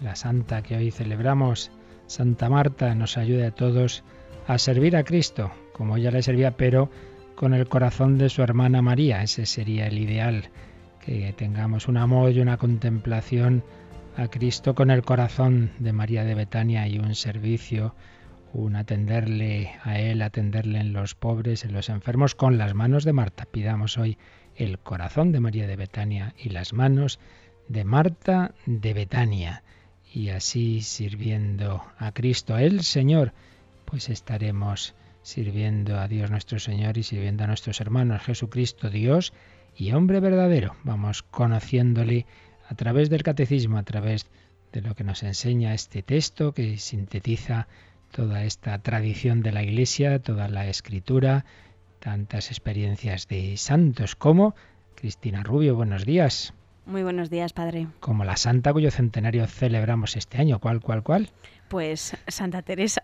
la santa que hoy celebramos, Santa Marta, nos ayude a todos a servir a Cristo, como ella le servía, pero con el corazón de su hermana María. Ese sería el ideal, que tengamos un amor y una contemplación a Cristo con el corazón de María de Betania y un servicio, un atenderle a Él, atenderle en los pobres, en los enfermos, con las manos de Marta. Pidamos hoy el corazón de María de Betania y las manos de Marta de Betania y así sirviendo a Cristo, el Señor, pues estaremos sirviendo a Dios nuestro Señor y sirviendo a nuestros hermanos, Jesucristo, Dios y hombre verdadero. Vamos conociéndole a través del catecismo, a través de lo que nos enseña este texto que sintetiza toda esta tradición de la Iglesia, toda la escritura, tantas experiencias de santos como Cristina Rubio. Buenos días. Muy buenos días, padre. Como la santa cuyo centenario celebramos este año. ¿Cuál, cuál, cuál? Pues Santa Teresa.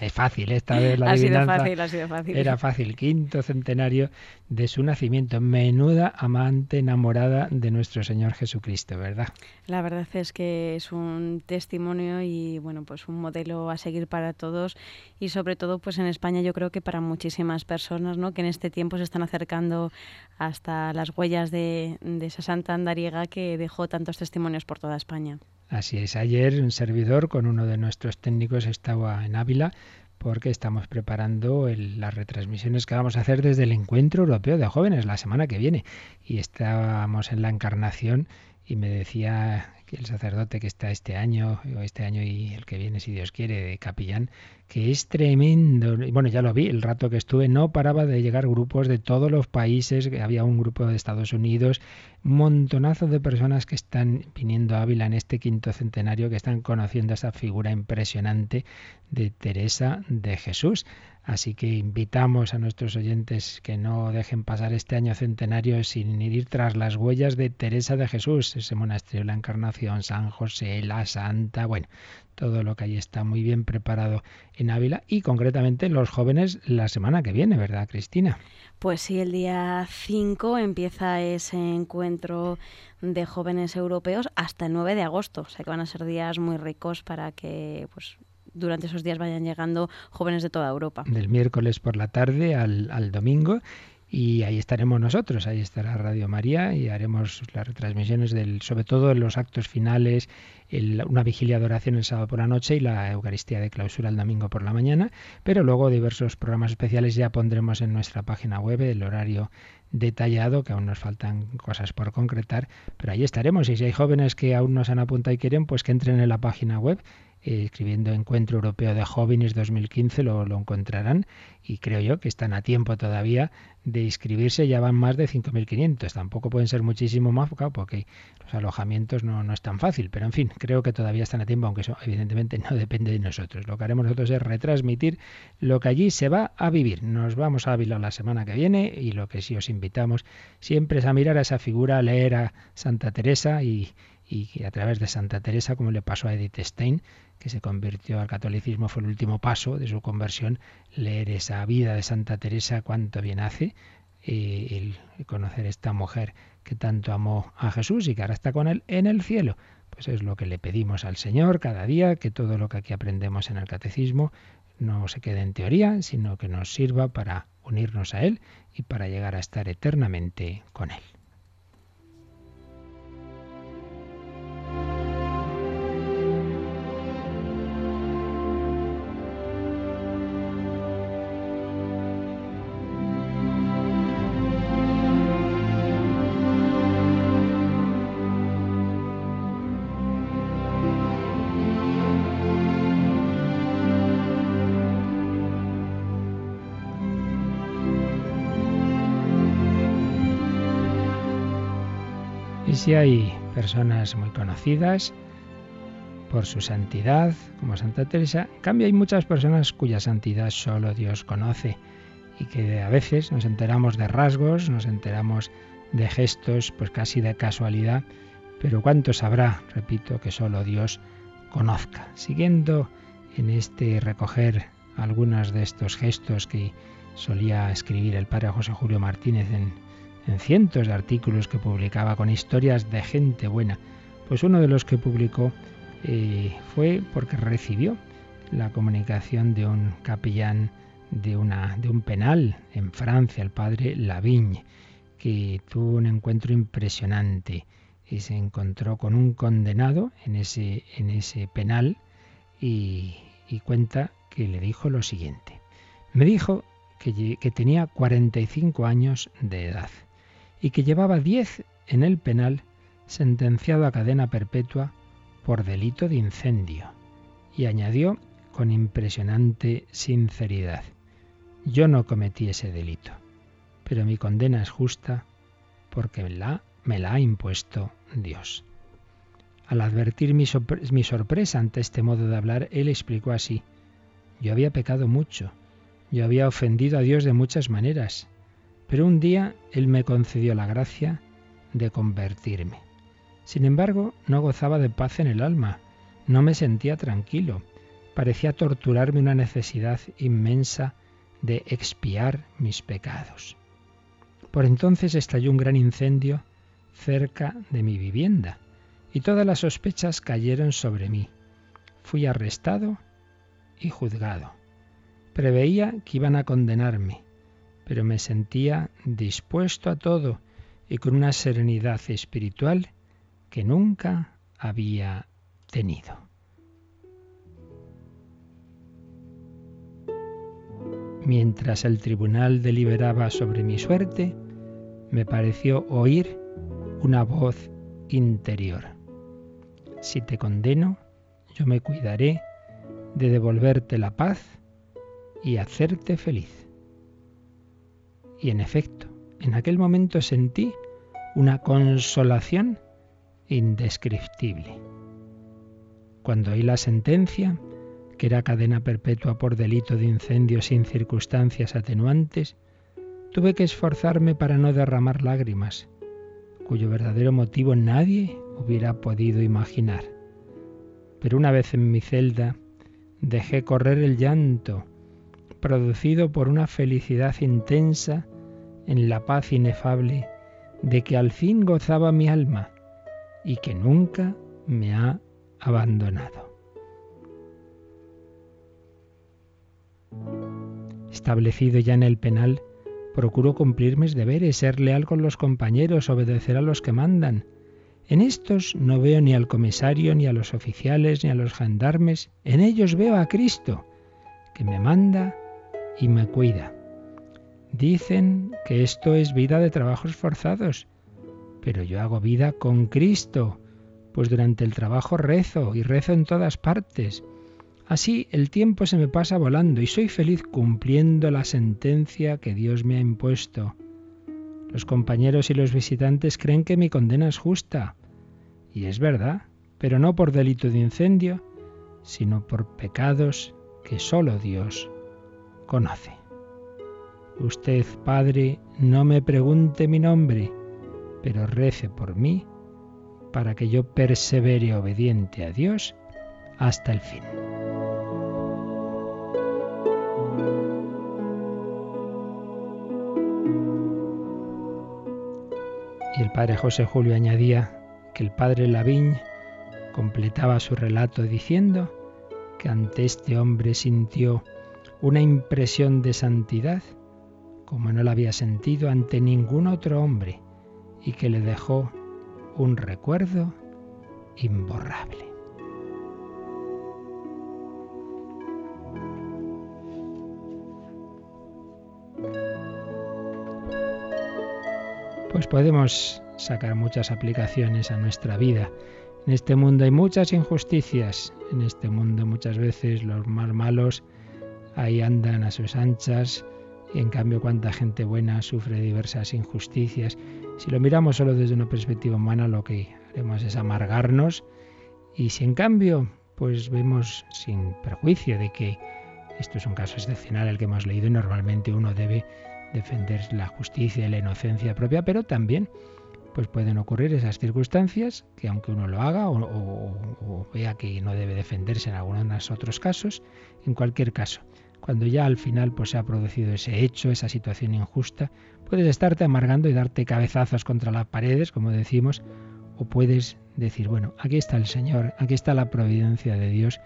Es fácil, esta vez la ha sido fácil, ha sido fácil. Era fácil, quinto centenario de su nacimiento. Menuda amante enamorada de nuestro Señor Jesucristo, ¿verdad? La verdad es que es un testimonio y bueno, pues un modelo a seguir para todos y sobre todo pues en España yo creo que para muchísimas personas, ¿no? Que en este tiempo se están acercando hasta las huellas de, de esa santa andariega que dejó tantos testimonios por toda España. Así es, ayer un servidor con uno de nuestros técnicos estaba en Ávila porque estamos preparando las retransmisiones que vamos a hacer desde el Encuentro Europeo de Jóvenes la semana que viene. Y estábamos en la encarnación y me decía que el sacerdote que está este año, o este año y el que viene, si Dios quiere, de capellán, que es tremendo. Bueno, ya lo vi, el rato que estuve no paraba de llegar grupos de todos los países, había un grupo de Estados Unidos, un montonazo de personas que están viniendo a Ávila en este quinto centenario, que están conociendo esa figura impresionante de Teresa de Jesús. Así que invitamos a nuestros oyentes que no dejen pasar este año centenario sin ir tras las huellas de Teresa de Jesús, ese monasterio de la Encarnación, San José, la Santa, bueno, todo lo que ahí está muy bien preparado en Ávila y concretamente los jóvenes la semana que viene, ¿verdad, Cristina? Pues sí, el día 5 empieza ese encuentro de jóvenes europeos hasta el 9 de agosto. O sea que van a ser días muy ricos para que pues, durante esos días vayan llegando jóvenes de toda Europa. Del miércoles por la tarde al, al domingo y ahí estaremos nosotros, ahí estará Radio María y haremos las retransmisiones del, sobre todo en los actos finales, una vigilia de oración el sábado por la noche y la Eucaristía de clausura el domingo por la mañana, pero luego diversos programas especiales ya pondremos en nuestra página web el horario detallado, que aún nos faltan cosas por concretar, pero ahí estaremos. Y si hay jóvenes que aún no se han apuntado y quieren, pues que entren en la página web escribiendo Encuentro Europeo de Jóvenes 2015 lo, lo encontrarán y creo yo que están a tiempo todavía de inscribirse, ya van más de 5.500, tampoco pueden ser muchísimo más porque los alojamientos no, no es tan fácil, pero en fin, creo que todavía están a tiempo, aunque eso evidentemente no depende de nosotros. Lo que haremos nosotros es retransmitir lo que allí se va a vivir. Nos vamos a Ávila la semana que viene y lo que sí os invitamos siempre es a mirar a esa figura, a leer a Santa Teresa y, y a través de Santa Teresa, como le pasó a Edith Stein, que se convirtió al catolicismo, fue el último paso de su conversión, leer esa vida de Santa Teresa, cuánto bien hace, eh, el conocer esta mujer que tanto amó a Jesús y que ahora está con él en el cielo. Pues es lo que le pedimos al Señor cada día, que todo lo que aquí aprendemos en el catecismo no se quede en teoría, sino que nos sirva para unirnos a Él y para llegar a estar eternamente con Él. Si hay personas muy conocidas por su santidad, como Santa Teresa. En cambio, hay muchas personas cuya santidad solo Dios conoce y que a veces nos enteramos de rasgos, nos enteramos de gestos, pues casi de casualidad, pero ¿cuántos habrá, repito, que solo Dios conozca? Siguiendo en este recoger algunos de estos gestos que solía escribir el padre José Julio Martínez en, en cientos de artículos que publicaba con historias de gente buena, pues uno de los que publicó eh, fue porque recibió la comunicación de un capellán de, una, de un penal en Francia, el padre Lavigne, que tuvo un encuentro impresionante y se encontró con un condenado en ese, en ese penal y, cuenta que le dijo lo siguiente. Me dijo que, que tenía 45 años de edad y que llevaba 10 en el penal sentenciado a cadena perpetua por delito de incendio. Y añadió con impresionante sinceridad, yo no cometí ese delito, pero mi condena es justa porque la, me la ha impuesto Dios. Al advertir mi, mi sorpresa ante este modo de hablar, él explicó así, yo había pecado mucho, yo había ofendido a Dios de muchas maneras, pero un día Él me concedió la gracia de convertirme. Sin embargo, no gozaba de paz en el alma, no me sentía tranquilo, parecía torturarme una necesidad inmensa de expiar mis pecados. Por entonces estalló un gran incendio cerca de mi vivienda y todas las sospechas cayeron sobre mí. Fui arrestado y juzgado. Preveía que iban a condenarme, pero me sentía dispuesto a todo y con una serenidad espiritual que nunca había tenido. Mientras el tribunal deliberaba sobre mi suerte, me pareció oír una voz interior. Si te condeno, yo me cuidaré de devolverte la paz y hacerte feliz. Y en efecto, en aquel momento sentí una consolación indescriptible. Cuando oí la sentencia, que era cadena perpetua por delito de incendio sin circunstancias atenuantes, tuve que esforzarme para no derramar lágrimas, cuyo verdadero motivo nadie hubiera podido imaginar. Pero una vez en mi celda, dejé correr el llanto, producido por una felicidad intensa en la paz inefable de que al fin gozaba mi alma y que nunca me ha abandonado. Establecido ya en el penal, procuro cumplir mis deberes, ser leal con los compañeros, obedecer a los que mandan. En estos no veo ni al comisario, ni a los oficiales, ni a los gendarmes, en ellos veo a Cristo, que me manda y me cuida. Dicen que esto es vida de trabajos forzados, pero yo hago vida con Cristo, pues durante el trabajo rezo y rezo en todas partes. Así el tiempo se me pasa volando y soy feliz cumpliendo la sentencia que Dios me ha impuesto. Los compañeros y los visitantes creen que mi condena es justa. Y es verdad, pero no por delito de incendio, sino por pecados que sólo Dios conoce. Usted, Padre, no me pregunte mi nombre, pero rece por mí para que yo persevere obediente a Dios hasta el fin. Y el padre José Julio añadía que el padre Lavigne completaba su relato diciendo que ante este hombre sintió una impresión de santidad como no la había sentido ante ningún otro hombre y que le dejó un recuerdo imborrable. Pues podemos sacar muchas aplicaciones a nuestra vida. En este mundo hay muchas injusticias. En este mundo muchas veces los más malos ahí andan a sus anchas y en cambio cuánta gente buena sufre diversas injusticias. Si lo miramos solo desde una perspectiva humana, lo que haremos es amargarnos. Y si en cambio pues vemos sin perjuicio de que esto es un caso excepcional el que hemos leído y normalmente uno debe defender la justicia y la inocencia propia, pero también pues pueden ocurrir esas circunstancias que aunque uno lo haga o, vea que no debe defenderse en algunos otros casos, en cualquier caso, cuando ya al final pues se ha producido ese hecho, esa situación injusta, puedes estarte amargando y darte cabezazos contra las paredes, como decimos, o puedes decir, bueno, aquí está el Señor, aquí está la providencia de Dios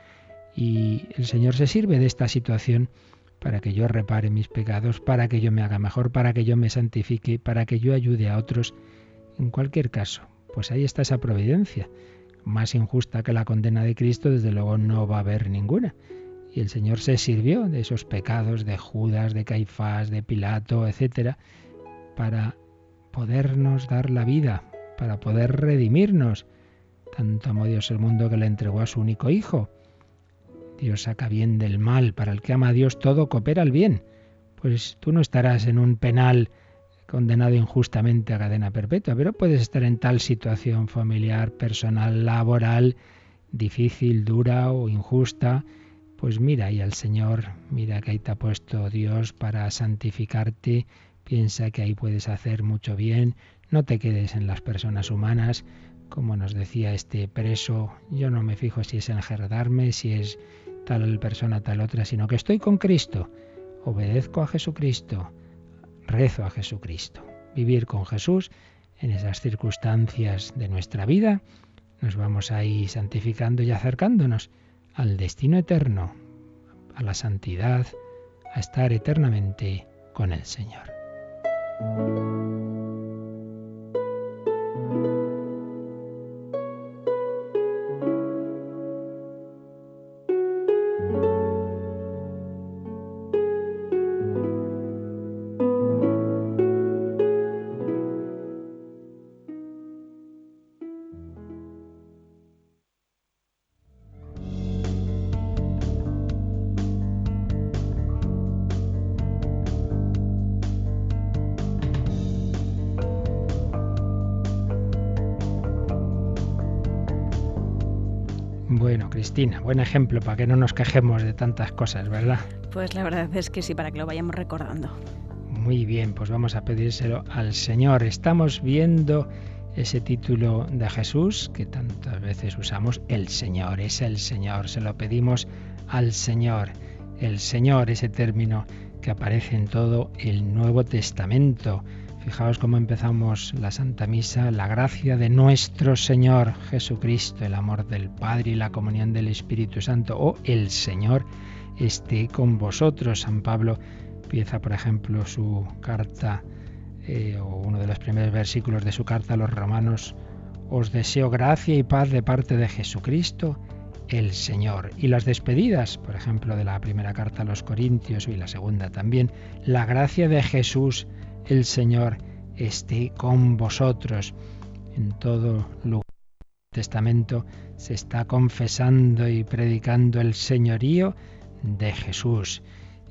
y el Señor se sirve de esta situación para que yo repare mis pecados, para que yo me haga mejor, para que yo me santifique, para que yo ayude a otros. En cualquier caso, pues ahí está esa providencia. Más injusta que la condena de Cristo, desde luego no va a haber ninguna. Y el Señor se sirvió de esos pecados de Judas, de Caifás, de Pilato, etcétera, para podernos dar la vida, para poder redimirnos. Tanto amó Dios el mundo que le entregó a su único Hijo Dios saca bien del mal, para el que ama a Dios todo coopera al bien. Pues tú no estarás en un penal condenado injustamente a cadena perpetua, pero puedes estar en tal situación familiar, personal, laboral, difícil, dura o injusta, pues mira y al Señor, mira que ahí te ha puesto Dios para santificarte, piensa que ahí puedes hacer mucho bien, no te quedes en las personas humanas, como nos decía este preso, yo no me fijo si es enjerdarme, si es tal persona, tal otra, sino que estoy con Cristo, obedezco a Jesucristo, rezo a Jesucristo. Vivir con Jesús en esas circunstancias de nuestra vida, nos vamos ahí santificando y acercándonos al destino eterno, a la santidad, a estar eternamente con el Señor. Cristina. Buen ejemplo para que no nos quejemos de tantas cosas, ¿verdad? Pues la verdad es que sí, para que lo vayamos recordando. Muy bien, pues vamos a pedírselo al Señor. Estamos viendo ese título de Jesús que tantas veces usamos, el Señor, es el Señor, se lo pedimos al Señor. El Señor, ese término que aparece en todo el Nuevo Testamento. Fijaos cómo empezamos la Santa Misa, la gracia de nuestro Señor Jesucristo, el amor del Padre y la comunión del Espíritu Santo, o el Señor esté con vosotros. San Pablo empieza, por ejemplo, su carta, eh, o uno de los primeros versículos de su carta a los romanos, os deseo gracia y paz de parte de Jesucristo, el Señor. Y las despedidas, por ejemplo, de la primera carta a los Corintios y la segunda también, la gracia de Jesús, el Señor esté con vosotros. En todo lugar del Testamento se está confesando y predicando el señorío de Jesús.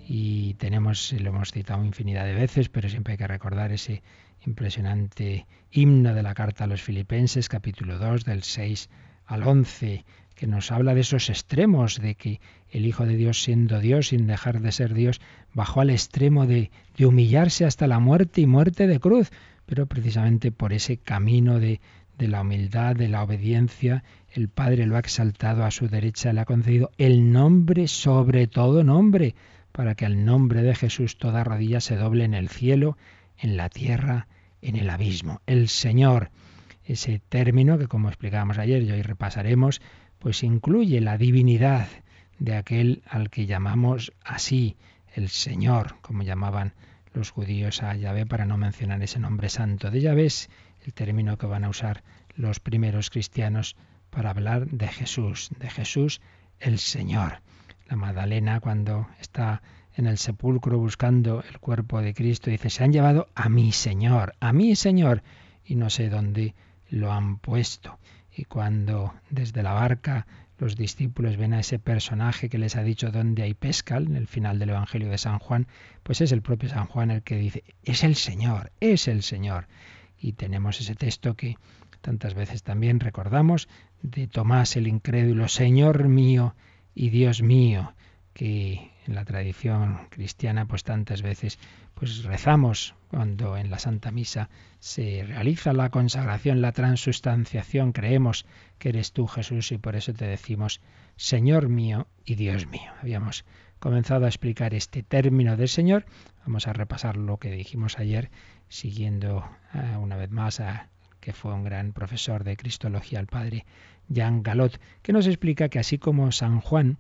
Y tenemos, lo hemos citado infinidad de veces, pero siempre hay que recordar ese impresionante himno de la carta a los Filipenses, capítulo 2, del 6 al 11, que nos habla de esos extremos, de que el Hijo de Dios siendo Dios, sin dejar de ser Dios, bajó al extremo de, de humillarse hasta la muerte y muerte de cruz, pero precisamente por ese camino de, de la humildad, de la obediencia, el Padre lo ha exaltado a su derecha, le ha concedido el nombre sobre todo nombre, para que al nombre de Jesús toda rodilla se doble en el cielo, en la tierra, en el abismo. El Señor, ese término que como explicábamos ayer y hoy repasaremos, pues incluye la divinidad de aquel al que llamamos así, el Señor, como llamaban los judíos a Yahvé para no mencionar ese nombre santo de Yahvé, es el término que van a usar los primeros cristianos para hablar de Jesús, de Jesús el Señor. La Magdalena cuando está en el sepulcro buscando el cuerpo de Cristo dice, se han llevado a mi Señor, a mi Señor, y no sé dónde lo han puesto. Y cuando desde la barca los discípulos ven a ese personaje que les ha dicho dónde hay pesca, en el final del Evangelio de San Juan, pues es el propio San Juan el que dice, es el Señor, es el Señor. Y tenemos ese texto que Tantas veces también recordamos de Tomás el incrédulo, Señor mío y Dios mío, que en la tradición cristiana pues tantas veces pues rezamos cuando en la Santa Misa se realiza la consagración, la transustanciación, creemos que eres tú Jesús y por eso te decimos Señor mío y Dios mío. Habíamos comenzado a explicar este término del Señor, vamos a repasar lo que dijimos ayer siguiendo eh, una vez más a que fue un gran profesor de Cristología, el padre Jean Galot, que nos explica que así como San Juan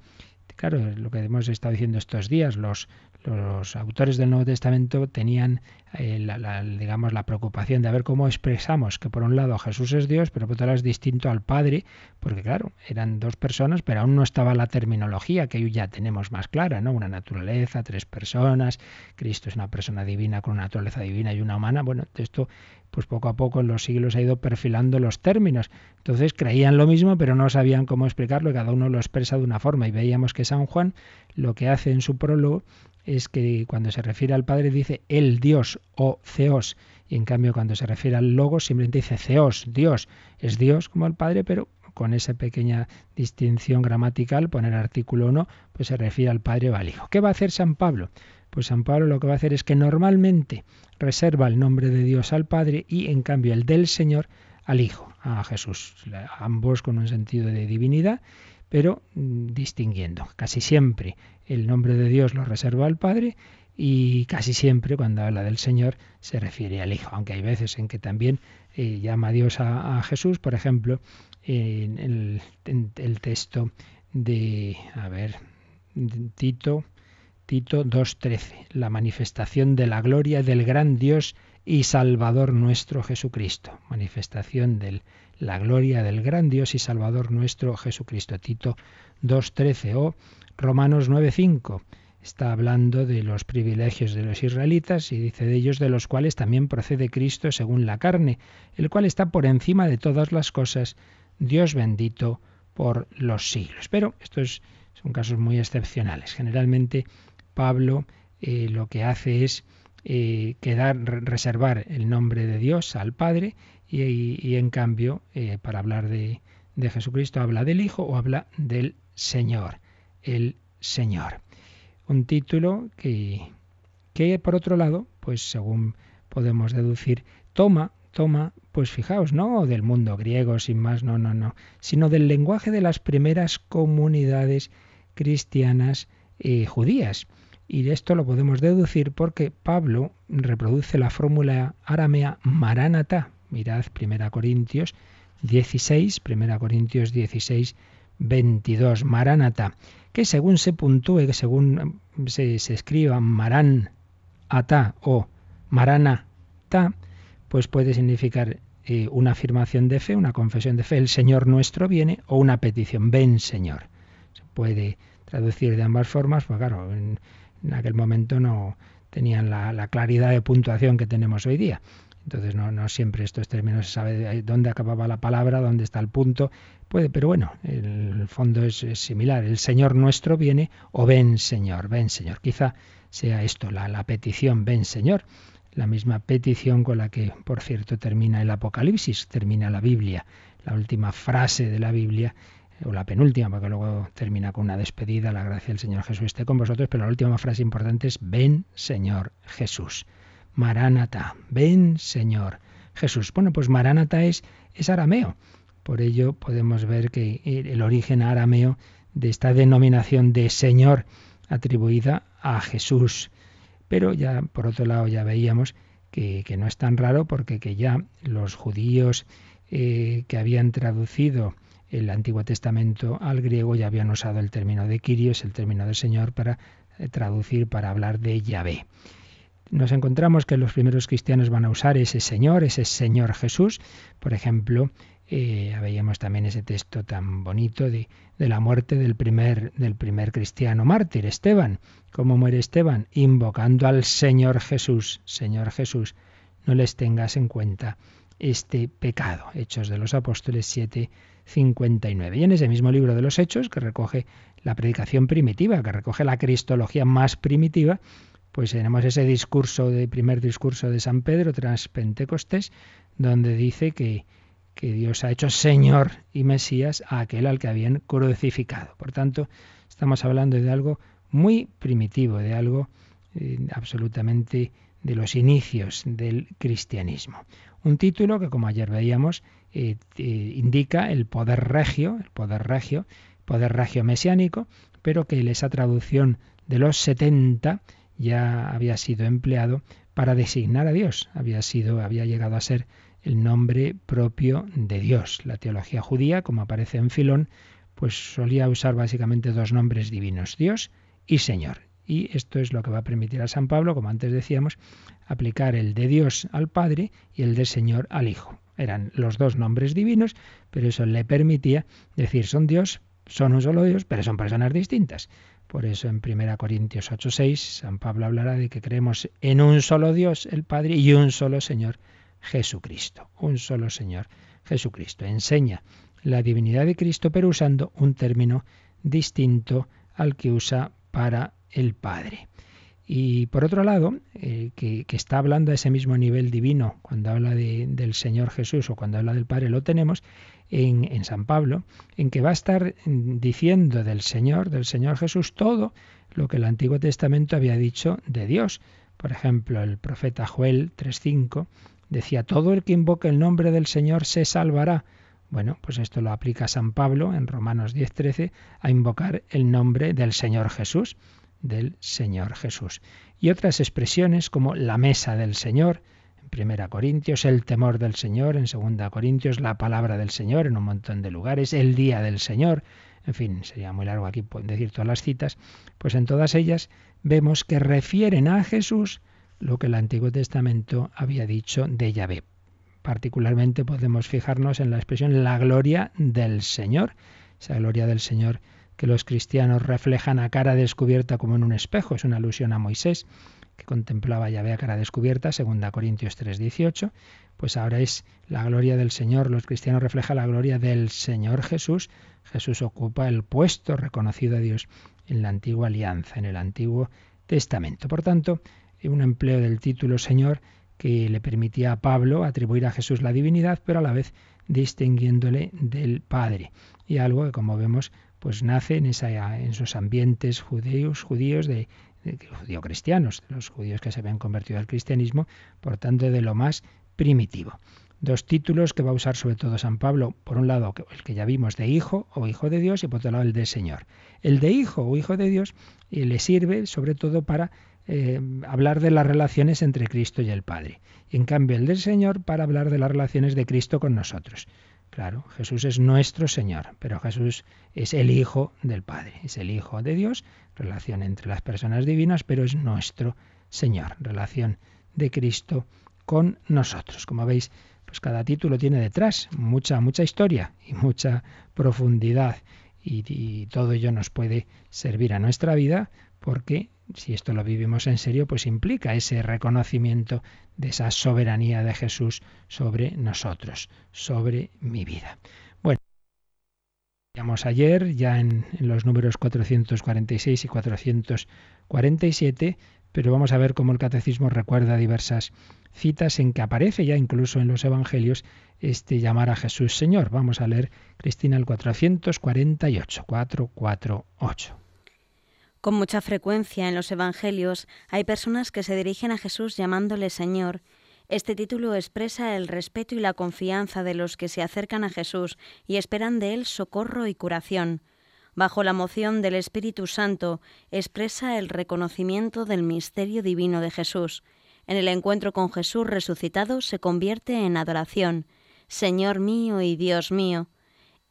Claro, lo que hemos estado diciendo estos días, los, los autores del Nuevo Testamento tenían eh, la, digamos la preocupación de ver cómo expresamos que por un lado Jesús es Dios, pero por otro lado es distinto al Padre, porque claro, eran dos personas, pero aún no estaba la terminología que hoy ya tenemos más clara, ¿no? Una naturaleza, tres personas, Cristo es una persona divina con una naturaleza divina y una humana. Bueno, esto pues poco a poco en los siglos ha ido perfilando los términos. Entonces creían lo mismo, pero no sabían cómo explicarlo y cada uno lo expresa de una forma. Y veíamos que San Juan lo que hace en su prólogo es que cuando se refiere al Padre dice el Dios o Theos, y en cambio cuando se refiere al Logo simplemente dice Theos, Dios. Es Dios como el Padre, pero con esa pequeña distinción gramatical, poner artículo 1, pues se refiere al Padre o al Hijo. ¿Qué va a hacer San Pablo? Pues San Pablo lo que va a hacer es que normalmente reserva el nombre de Dios al Padre y en cambio el del Señor al Hijo, a Jesús, ambos con un sentido de divinidad, pero mm, distinguiendo. Casi siempre el nombre de Dios lo reserva al Padre y casi siempre cuando habla del Señor se refiere al Hijo, aunque hay veces en que también eh, llama a Dios a, Jesús, por ejemplo, en el, en el texto de, a ver, Tito Tito 2.13, la manifestación de la gloria del gran Dios y Salvador nuestro Jesucristo. Manifestación de la gloria del gran Dios y Salvador nuestro Jesucristo. Tito 2.13 o Romanos 9.5. Está hablando de los privilegios de los israelitas y dice de ellos de los cuales también procede Cristo según la carne, el cual está por encima de todas las cosas, Dios bendito por los siglos. Pero estos son casos muy excepcionales. Generalmente Pablo eh, lo que hace es eh, quedar, reservar el nombre de Dios al Padre y, en cambio, eh, para hablar de, Jesucristo, habla del Hijo o habla del Señor, el Señor. Un título que, que por otro lado, pues según podemos deducir, toma, toma, pues fijaos, no del mundo griego, sin más, no, no, no, sino del lenguaje de las primeras comunidades cristianas judías. Y esto lo podemos deducir porque Pablo reproduce la fórmula aramea Maranatha. Mirad 1 Corintios 16, 1 Corintios 16, 22, Maranatha, que según se puntúe, que según se, se escriba Maran Ata o Maranatha, pues puede significar eh, una afirmación de fe, una confesión de fe, el Señor nuestro viene, o una petición, ven Señor. Se puede traducir de ambas formas, pues claro, en, en aquel momento no tenían la, claridad de puntuación que tenemos hoy día. Entonces no, siempre estos términos se sabe dónde acababa la palabra, dónde está el punto. Puede, pero bueno, el fondo es, similar. El Señor nuestro viene o ven Señor, ven Señor. Quizá sea esto, la petición, ven Señor. La misma petición con la que, por cierto, termina el Apocalipsis, termina la Biblia. La última frase de la Biblia o la penúltima, porque luego termina con una despedida, la gracia del Señor Jesús esté con vosotros, pero la última frase importante es, ven Señor Jesús. Maránata, ven Señor Jesús. Bueno, pues Maránata es, es arameo. Por ello podemos ver que el origen arameo de esta denominación de Señor atribuida a Jesús. Pero ya, por otro lado, ya veíamos que, no es tan raro porque que ya los judíos eh, que habían traducido el Antiguo Testamento al griego ya habían usado el término de Kyrios, el término de Señor, para eh, traducir, para hablar de Yahvé. Nos encontramos que los primeros cristianos van a usar ese Señor, ese Señor Jesús. Por ejemplo, eh, veíamos también ese texto tan bonito de, la muerte del primer, del primer cristiano mártir, Esteban. ¿Cómo muere Esteban? Invocando al Señor Jesús. Señor Jesús, no les tengas en cuenta este pecado. Hechos de los Apóstoles 7, 59. Y en ese mismo libro de los Hechos, que recoge la predicación primitiva, que recoge la cristología más primitiva, pues tenemos ese discurso, de primer discurso de San Pedro tras Pentecostés, donde dice que, Dios ha hecho Señor y Mesías a aquel al que habían crucificado. Por tanto, estamos hablando de algo muy primitivo, de algo eh, absolutamente de los inicios del cristianismo. Un título que, como ayer veíamos, eh, indica el poder regio, el poder regio, poder regio mesiánico, pero que esa traducción de los 70 ya había sido empleado para designar a Dios, había sido, había llegado a ser el nombre propio de Dios. La teología judía, como aparece en Filón, pues solía usar básicamente dos nombres divinos, Dios y Señor. Y esto es lo que va a permitir a San Pablo, como antes decíamos, aplicar el de Dios al Padre y el de Señor al Hijo. Eran los dos nombres divinos, pero eso le permitía decir son Dios, son un solo Dios, pero son personas distintas. Por eso en 1 Corintios 8:6 San Pablo hablará de que creemos en un solo Dios, el Padre, y un solo Señor, Jesucristo. Un solo Señor, Jesucristo. Enseña la divinidad de Cristo, pero usando un término distinto al que usa para el Padre. Y por otro lado, eh, que, está hablando a ese mismo nivel divino, cuando habla del Señor Jesús o cuando habla del Padre, lo tenemos en, en, San Pablo, en que va a estar diciendo del Señor, del Señor Jesús, todo lo que el Antiguo Testamento había dicho de Dios. Por ejemplo, el profeta Joel 3.5 decía, todo el que invoque el nombre del Señor se salvará. Bueno, pues esto lo aplica San Pablo en Romanos 10.13 a invocar el nombre del Señor Jesús del Señor Jesús. Y otras expresiones como la mesa del Señor, en Primera Corintios, el temor del Señor, en Segunda Corintios, la palabra del Señor, en un montón de lugares, el día del Señor, en fin, sería muy largo aquí decir todas las citas, pues en todas ellas vemos que refieren a Jesús lo que el Antiguo Testamento había dicho de Yahvé. Particularmente podemos fijarnos en la expresión la gloria del Señor, esa gloria del Señor que los cristianos reflejan a cara descubierta como en un espejo. Es una alusión a Moisés, que contemplaba ya a cara descubierta, 2 Corintios 3:18. Pues ahora es la gloria del Señor. Los cristianos reflejan la gloria del Señor Jesús. Jesús ocupa el puesto reconocido a Dios en la antigua alianza, en el Antiguo Testamento. Por tanto, un empleo del título Señor que le permitía a Pablo atribuir a Jesús la divinidad, pero a la vez distinguiéndole del Padre. Y algo que, como vemos, pues nace en, esa, en esos ambientes judíos, judíos de, judío cristianos, los judíos que se habían convertido al cristianismo, por tanto de lo más primitivo. Dos títulos que va a usar sobre todo San Pablo, por un lado el que ya vimos de hijo o hijo de Dios y por otro lado el de Señor. El de hijo o hijo de Dios le sirve sobre todo para eh, hablar de las relaciones entre Cristo y el Padre. Y en cambio el del Señor para hablar de las relaciones de Cristo con nosotros. Claro, Jesús es nuestro Señor, pero Jesús es el Hijo del Padre, es el Hijo de Dios, relación entre las personas divinas, pero es nuestro Señor, relación de Cristo con nosotros. Como veis, pues cada título tiene detrás mucha, mucha historia y mucha profundidad y, y todo ello nos puede servir a nuestra vida porque si esto lo vivimos en serio, pues implica ese reconocimiento de esa soberanía de Jesús sobre nosotros, sobre mi vida. Bueno, veíamos ayer ya en, en los números 446 y 447, pero vamos a ver cómo el catecismo recuerda diversas citas en que aparece ya incluso en los evangelios este llamar a Jesús Señor. Vamos a leer Cristina el 448, 448. Con mucha frecuencia en los Evangelios hay personas que se dirigen a Jesús llamándole Señor. Este título expresa el respeto y la confianza de los que se acercan a Jesús y esperan de Él socorro y curación. Bajo la moción del Espíritu Santo expresa el reconocimiento del misterio divino de Jesús. En el encuentro con Jesús resucitado se convierte en adoración. Señor mío y Dios mío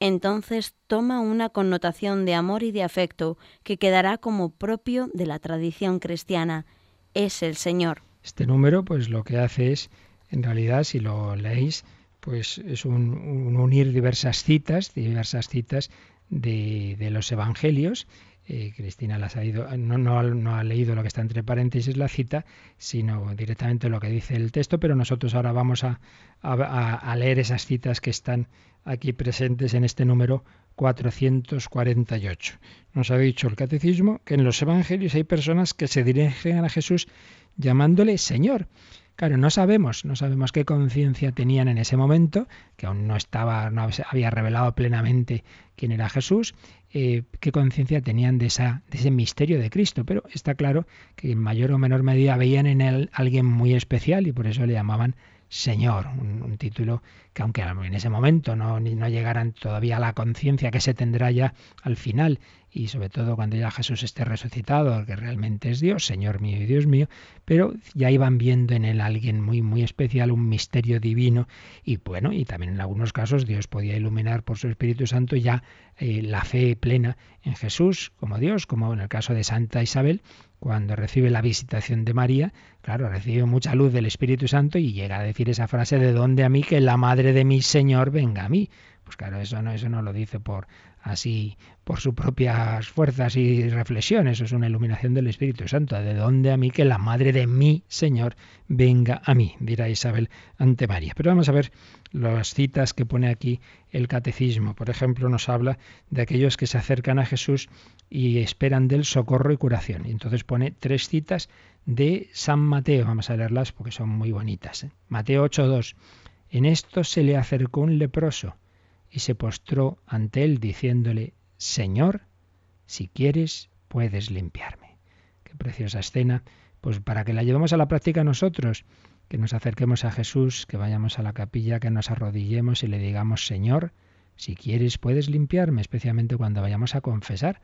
entonces toma una connotación de amor y de afecto que quedará como propio de la tradición cristiana. Es el Señor. Este número, pues lo que hace es, en realidad, si lo leéis, pues es un, unir diversas citas, diversas citas de, de los evangelios. Eh, Cristina las ha ido, no, ha leído lo que está entre paréntesis la cita, sino directamente lo que dice el texto, pero nosotros ahora vamos a leer esas citas que están aquí presentes en este número 448. Nos ha dicho el catecismo que en los evangelios hay personas que se dirigen a Jesús llamándole Señor. Claro, no sabemos, no sabemos qué conciencia tenían en ese momento, que aún no estaba, no había revelado plenamente quién era Jesús, eh, qué conciencia tenían de, de ese misterio de Cristo. Pero está claro que en mayor o menor medida veían en él alguien muy especial y por eso le llamaban Señor, un, título que aunque en ese momento no, no llegaran todavía a la conciencia que se tendrá ya al final, y sobre todo cuando ya Jesús esté resucitado, que realmente es Dios, Señor mío y Dios mío, pero ya iban viendo en él alguien muy muy especial, un misterio divino y bueno, y también en algunos casos Dios podía iluminar por su Espíritu Santo ya eh, la fe plena en Jesús como Dios, como en el caso de Santa Isabel, cuando recibe la visitación de María, claro, recibe mucha luz del Espíritu Santo y llega a decir esa frase de dónde a mí que la madre de mi Señor venga a mí. Pues claro, eso no, eso no lo dice por así por sus propias fuerzas y reflexiones. Es una iluminación del Espíritu Santo. ¿De dónde a mí que la madre de mi Señor venga a mí? Dirá Isabel ante María. Pero vamos a ver las citas que pone aquí el catecismo. Por ejemplo, nos habla de aquellos que se acercan a Jesús y esperan del socorro y curación. Y entonces pone tres citas de San Mateo. Vamos a leerlas porque son muy bonitas. ¿eh? Mateo 8.2. En esto se le acercó un leproso y se postró ante él diciéndole, Señor, si quieres, puedes limpiarme. Qué preciosa escena, pues para que la llevemos a la práctica nosotros, que nos acerquemos a Jesús, que vayamos a la capilla, que nos arrodillemos y le digamos, Señor, si quieres, puedes limpiarme, especialmente cuando vayamos a confesar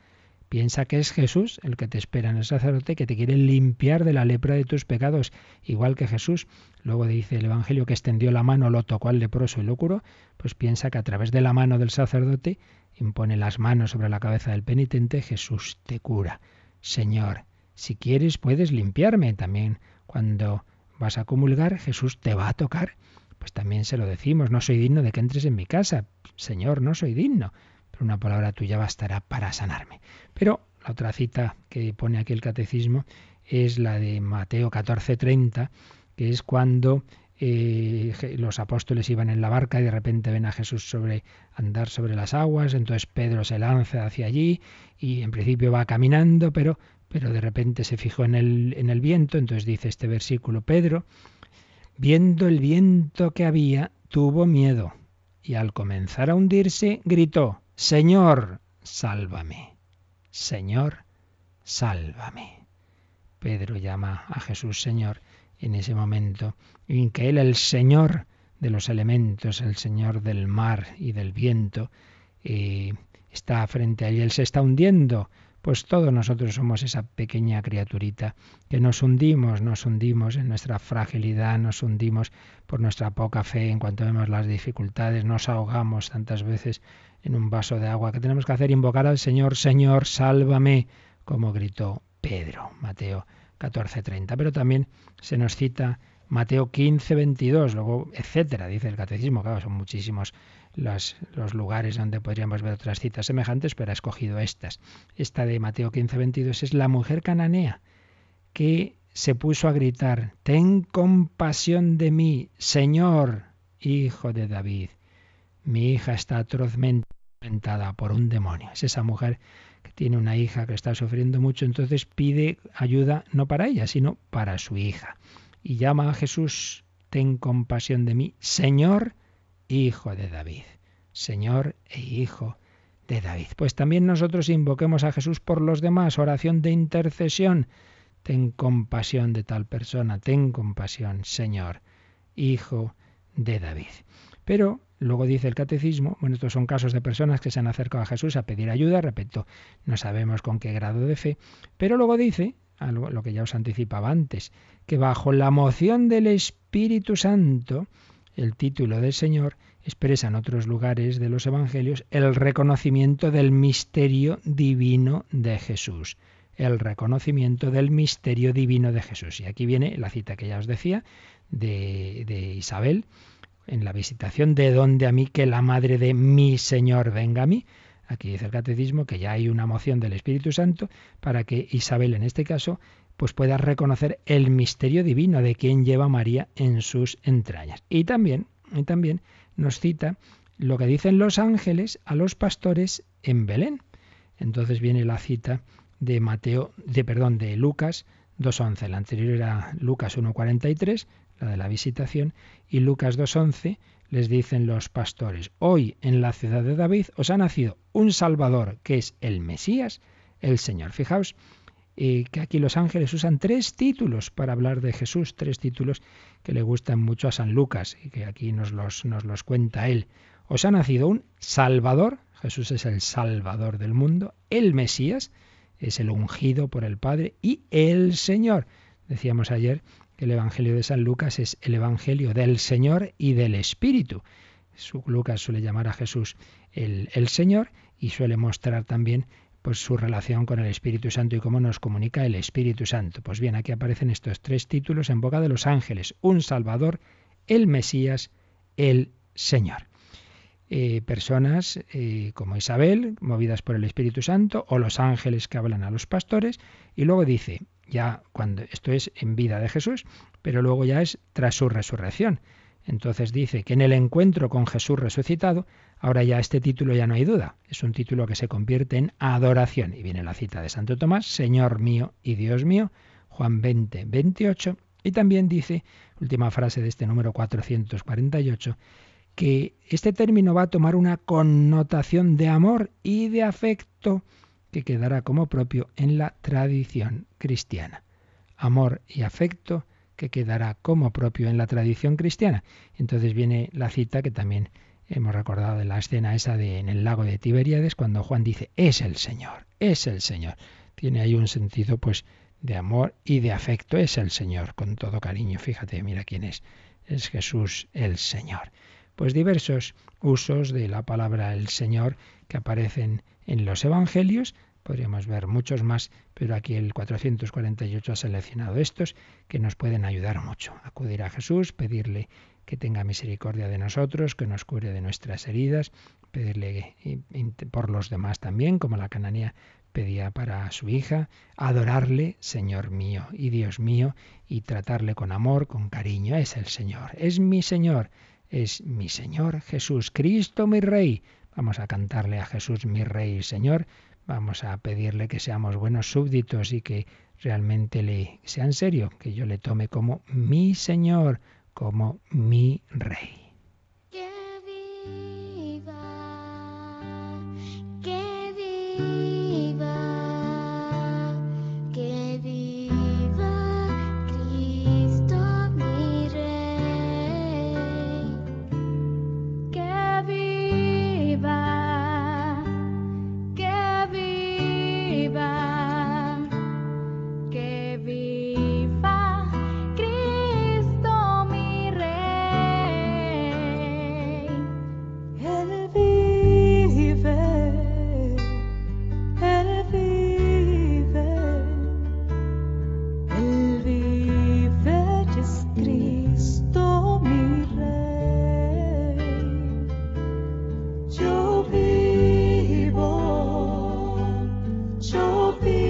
Piensa que es Jesús el que te espera en el sacerdote, que te quiere limpiar de la lepra de tus pecados, igual que Jesús. Luego dice el Evangelio que extendió la mano, lo tocó al leproso y lo curó. Pues piensa que a través de la mano del sacerdote impone las manos sobre la cabeza del penitente, Jesús te cura. Señor, si quieres puedes limpiarme. También cuando vas a comulgar, Jesús te va a tocar. Pues también se lo decimos, no soy digno de que entres en mi casa. Señor, no soy digno una palabra tuya bastará para sanarme. Pero la otra cita que pone aquí el catecismo es la de Mateo 14:30, que es cuando eh, los apóstoles iban en la barca y de repente ven a Jesús sobre andar sobre las aguas, entonces Pedro se lanza hacia allí y en principio va caminando, pero, pero de repente se fijó en el, en el viento, entonces dice este versículo, Pedro, viendo el viento que había, tuvo miedo y al comenzar a hundirse gritó, Señor, sálvame. Señor, sálvame. Pedro llama a Jesús Señor en ese momento en que Él, el Señor de los elementos, el Señor del mar y del viento, eh, está frente a Él Él se está hundiendo. Pues todos nosotros somos esa pequeña criaturita que nos hundimos, nos hundimos en nuestra fragilidad, nos hundimos por nuestra poca fe en cuanto vemos las dificultades, nos ahogamos tantas veces en un vaso de agua. ¿Qué tenemos que hacer? Invocar al Señor, Señor, sálvame, como gritó Pedro, Mateo 14:30. Pero también se nos cita Mateo 15, 22, luego, etcétera, dice el catecismo. Claro, son muchísimos los, lugares donde podríamos ver otras citas semejantes, pero ha escogido estas. Esta de Mateo 15, 22 es la mujer cananea que se puso a gritar, Ten compasión de mí, Señor, hijo de David. Mi hija está atrozmente atormentada por un demonio. Es esa mujer que tiene una hija que está sufriendo mucho, entonces pide ayuda no para ella, sino para su hija. Y llama a Jesús, ten compasión de mí, Señor, hijo de David. Señor e hijo de David. Pues también nosotros invoquemos a Jesús por los demás, oración de intercesión. Ten compasión de tal persona, ten compasión, Señor, hijo de David. Pero luego dice el catecismo, bueno, estos son casos de personas que se han acercado a Jesús a pedir ayuda, repito, no sabemos con qué grado de fe, pero luego dice, algo, lo que ya os anticipaba antes, que bajo la moción del Espíritu Santo, el título del Señor expresa en otros lugares de los Evangelios el reconocimiento del misterio divino de Jesús. El reconocimiento del misterio divino de Jesús. Y aquí viene la cita que ya os decía de, de Isabel, en la visitación de donde a mí que la madre de mi Señor venga a mí. Aquí dice el catecismo que ya hay una moción del Espíritu Santo para que Isabel, en este caso, pues pueda reconocer el misterio divino de quien lleva María en sus entrañas. Y también, y también nos cita lo que dicen los ángeles a los pastores en Belén. Entonces viene la cita de Mateo, de perdón, de Lucas 2.11. La anterior era Lucas 1.43, la de la visitación, y Lucas 2.11 les dicen los pastores, hoy en la ciudad de David os ha nacido un Salvador, que es el Mesías, el Señor. Fijaos eh, que aquí los ángeles usan tres títulos para hablar de Jesús, tres títulos que le gustan mucho a San Lucas y que aquí nos los, nos los cuenta él. Os ha nacido un Salvador, Jesús es el Salvador del mundo, el Mesías es el ungido por el Padre y el Señor. Decíamos ayer que el Evangelio de San Lucas es el Evangelio del Señor y del Espíritu. Lucas suele llamar a Jesús el, el Señor y suele mostrar también pues su relación con el Espíritu Santo y cómo nos comunica el Espíritu Santo. Pues bien, aquí aparecen estos tres títulos en boca de los ángeles, un Salvador, el Mesías, el Señor. Eh, personas eh, como Isabel, movidas por el Espíritu Santo, o los ángeles que hablan a los pastores, y luego dice, ya cuando esto es en vida de Jesús, pero luego ya es tras su resurrección. Entonces dice que en el encuentro con Jesús resucitado, ahora ya este título ya no hay duda, es un título que se convierte en adoración. Y viene la cita de Santo Tomás, Señor mío y Dios mío, Juan 20, 28. Y también dice, última frase de este número 448, que este término va a tomar una connotación de amor y de afecto que quedará como propio en la tradición cristiana. Amor y afecto que quedará como propio en la tradición cristiana. Entonces viene la cita que también hemos recordado la escena esa de en el lago de Tiberíades cuando Juan dice es el Señor, es el Señor. Tiene ahí un sentido pues de amor y de afecto, es el Señor con todo cariño. Fíjate, mira quién es. Es Jesús el Señor. Pues diversos usos de la palabra el Señor que aparecen en los evangelios Podríamos ver muchos más, pero aquí el 448 ha seleccionado estos que nos pueden ayudar mucho. Acudir a Jesús, pedirle que tenga misericordia de nosotros, que nos cure de nuestras heridas, pedirle por los demás también, como la cananía pedía para su hija, adorarle, Señor mío y Dios mío, y tratarle con amor, con cariño. Es el Señor, es mi Señor, es mi Señor Jesús, Cristo mi Rey. Vamos a cantarle a Jesús mi Rey y Señor, Vamos a pedirle que seamos buenos súbditos y que realmente le sea en serio, que yo le tome como mi Señor, como mi Rey. Show me.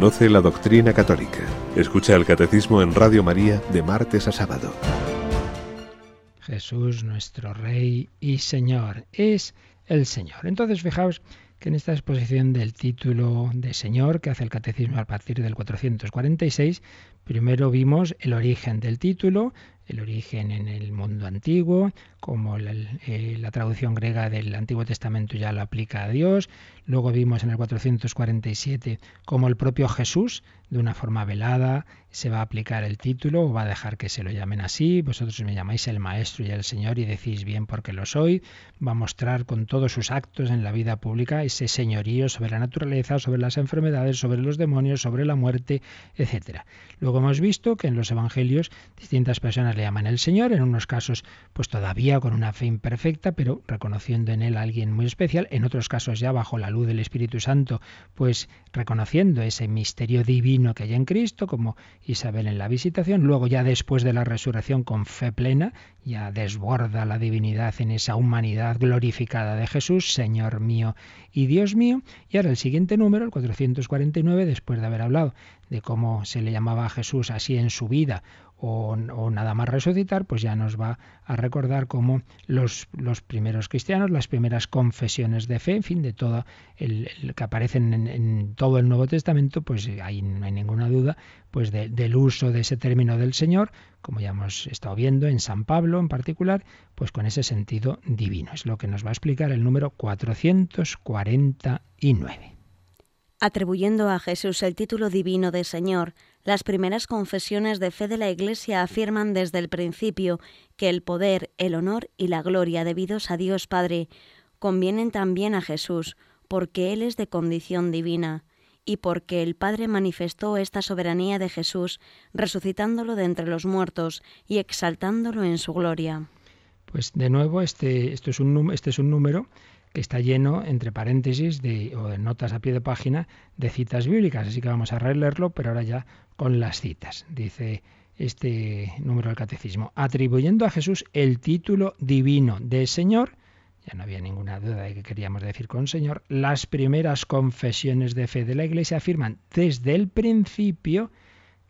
Conoce la doctrina católica. Escucha el catecismo en Radio María de martes a sábado. Jesús, nuestro Rey y Señor, es el Señor. Entonces, fijaos que en esta exposición del título de Señor que hace el Catecismo a partir del 446, primero vimos el origen del título, el origen en el mundo antiguo, como eh, la, traducción griega del Antiguo Testamento ya lo aplica a Dios. Luego vimos en el 447 cómo el propio Jesús, de una forma velada, se va a aplicar el título o va a dejar que se lo llamen así. Vosotros me llamáis el Maestro y el Señor y decís bien porque lo soy. Va a mostrar con todos sus actos en la vida pública ese señorío sobre la naturaleza, sobre las enfermedades, sobre los demonios, sobre la muerte, etc. Luego hemos visto que en los Evangelios distintas personas le llaman el Señor, en unos casos pues todavía con una fe imperfecta, pero reconociendo en él a alguien muy especial, en otros casos ya bajo la luz del Espíritu Santo, pues reconociendo ese misterio divino que hay en Cristo, como Isabel en la visitación, luego ya después de la resurrección con fe plena, ya desborda la divinidad en esa humanidad glorificada de Jesús, Señor mío y Dios mío, y ahora el siguiente número, el 449, después de haber hablado de cómo se le llamaba a Jesús así en su vida o, nada más resucitar, pues ya nos va a recordar cómo los, los primeros cristianos, las primeras confesiones de fe, en fin, de todo el, que aparecen en, todo el Nuevo Testamento, pues ahí no hay ninguna duda, pues del uso de ese término del Señor, como ya hemos estado viendo en San Pablo en particular, pues con ese sentido divino. Es lo que nos va a explicar el número 449. Atribuyendo a Jesús el título divino de Señor, las primeras confesiones de fe de la Iglesia afirman desde el principio que el poder, el honor y la gloria debidos a Dios Padre convienen también a Jesús, porque Él es de condición divina, y porque el Padre manifestó esta soberanía de Jesús, resucitándolo de entre los muertos y exaltándolo en su gloria. Pues de nuevo, este, esto es un, este es un número que está lleno, entre paréntesis, de, o de notas a pie de página, de citas bíblicas. Así que vamos a releerlo, pero ahora ya con las citas. Dice este número del catecismo, atribuyendo a Jesús el título divino de Señor, ya no había ninguna duda de que queríamos decir con Señor, las primeras confesiones de fe de la Iglesia afirman desde el principio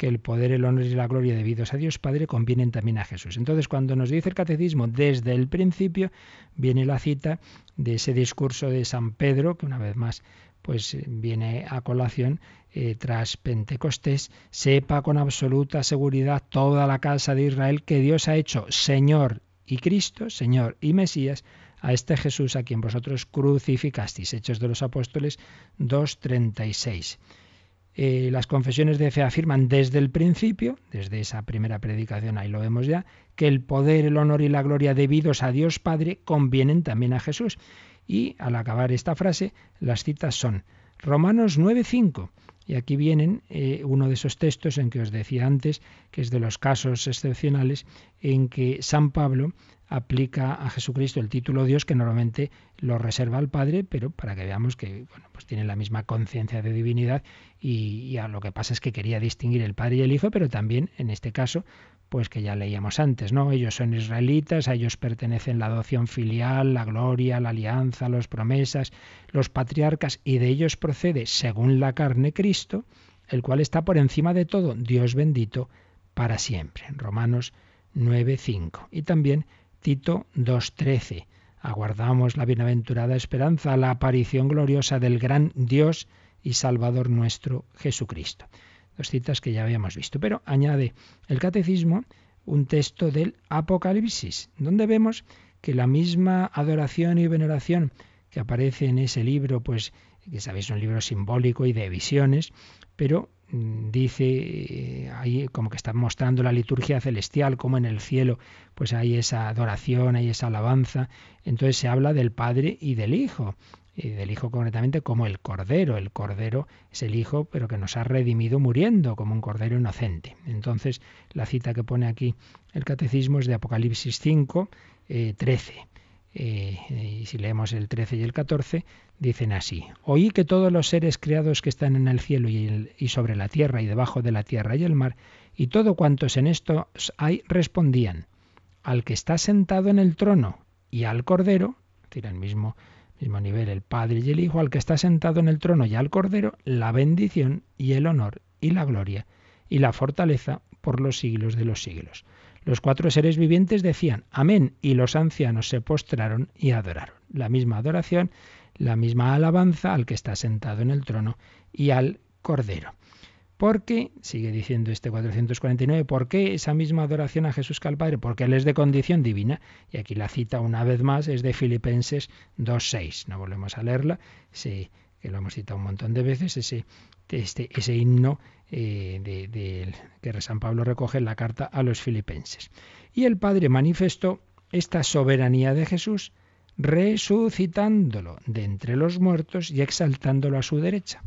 que el poder, el honor y la gloria debidos a Dios Padre convienen también a Jesús. Entonces, cuando nos dice el catecismo desde el principio, viene la cita de ese discurso de San Pedro, que una vez más pues viene a colación eh, tras Pentecostés, sepa con absoluta seguridad toda la casa de Israel que Dios ha hecho Señor y Cristo, Señor y Mesías, a este Jesús a quien vosotros crucificasteis. Hechos de los Apóstoles 2.36. Eh, las confesiones de fe afirman desde el principio, desde esa primera predicación, ahí lo vemos ya, que el poder, el honor y la gloria debidos a Dios Padre convienen también a Jesús. Y al acabar esta frase, las citas son Romanos 9:5. Y aquí vienen eh, uno de esos textos en que os decía antes, que es de los casos excepcionales en que San Pablo aplica a Jesucristo el título Dios que normalmente lo reserva al Padre, pero para que veamos que bueno, pues tiene la misma conciencia de divinidad y, a lo que pasa es que quería distinguir el Padre y el Hijo, pero también en este caso pues que ya leíamos antes, ¿no? Ellos son israelitas, a ellos pertenecen la adopción filial, la gloria, la alianza, las promesas, los patriarcas, y de ellos procede, según la carne, Cristo, el cual está por encima de todo, Dios bendito para siempre. Romanos 9.5. Y también Tito 2.13. Aguardamos la bienaventurada esperanza, la aparición gloriosa del gran Dios y Salvador nuestro Jesucristo. Dos citas que ya habíamos visto, pero añade el catecismo un texto del Apocalipsis, donde vemos que la misma adoración y veneración que aparece en ese libro, pues que sabéis, es un libro simbólico y de visiones, pero dice eh, ahí como que está mostrando la liturgia celestial, como en el cielo pues hay esa adoración, hay esa alabanza. Entonces se habla del Padre y del Hijo, y del Hijo concretamente como el Cordero. El Cordero es el Hijo, pero que nos ha redimido muriendo como un Cordero inocente. Entonces la cita que pone aquí el Catecismo es de Apocalipsis 5, 13. Eh, y si leemos el 13 y el 14, dicen así, oí que todos los seres creados que están en el cielo y, y, sobre la tierra y debajo de la tierra y el mar, y todo cuantos en esto hay, respondían, al que está sentado en el trono y al cordero, es decir, el mismo, mismo nivel el Padre y el Hijo, al que está sentado en el trono y al Cordero, la bendición y el honor y la gloria y la fortaleza por los siglos de los siglos. Los cuatro seres vivientes decían Amén y los ancianos se postraron y adoraron. La misma adoración, la misma alabanza al que está sentado en el trono y al Cordero. Porque, sigue diciendo este 449, ¿por qué esa misma adoración a Jesús que al Padre? Porque Él es de condición divina. Y aquí la cita una vez más es de Filipenses 2.6. No volvemos a leerla, sí, que lo hemos citado un montón de veces, ese, este, ese himno eh, que San Pablo recoge en la carta a los filipenses. Y el Padre manifestó esta soberanía de Jesús resucitándolo de entre los muertos y exaltándolo a su derecha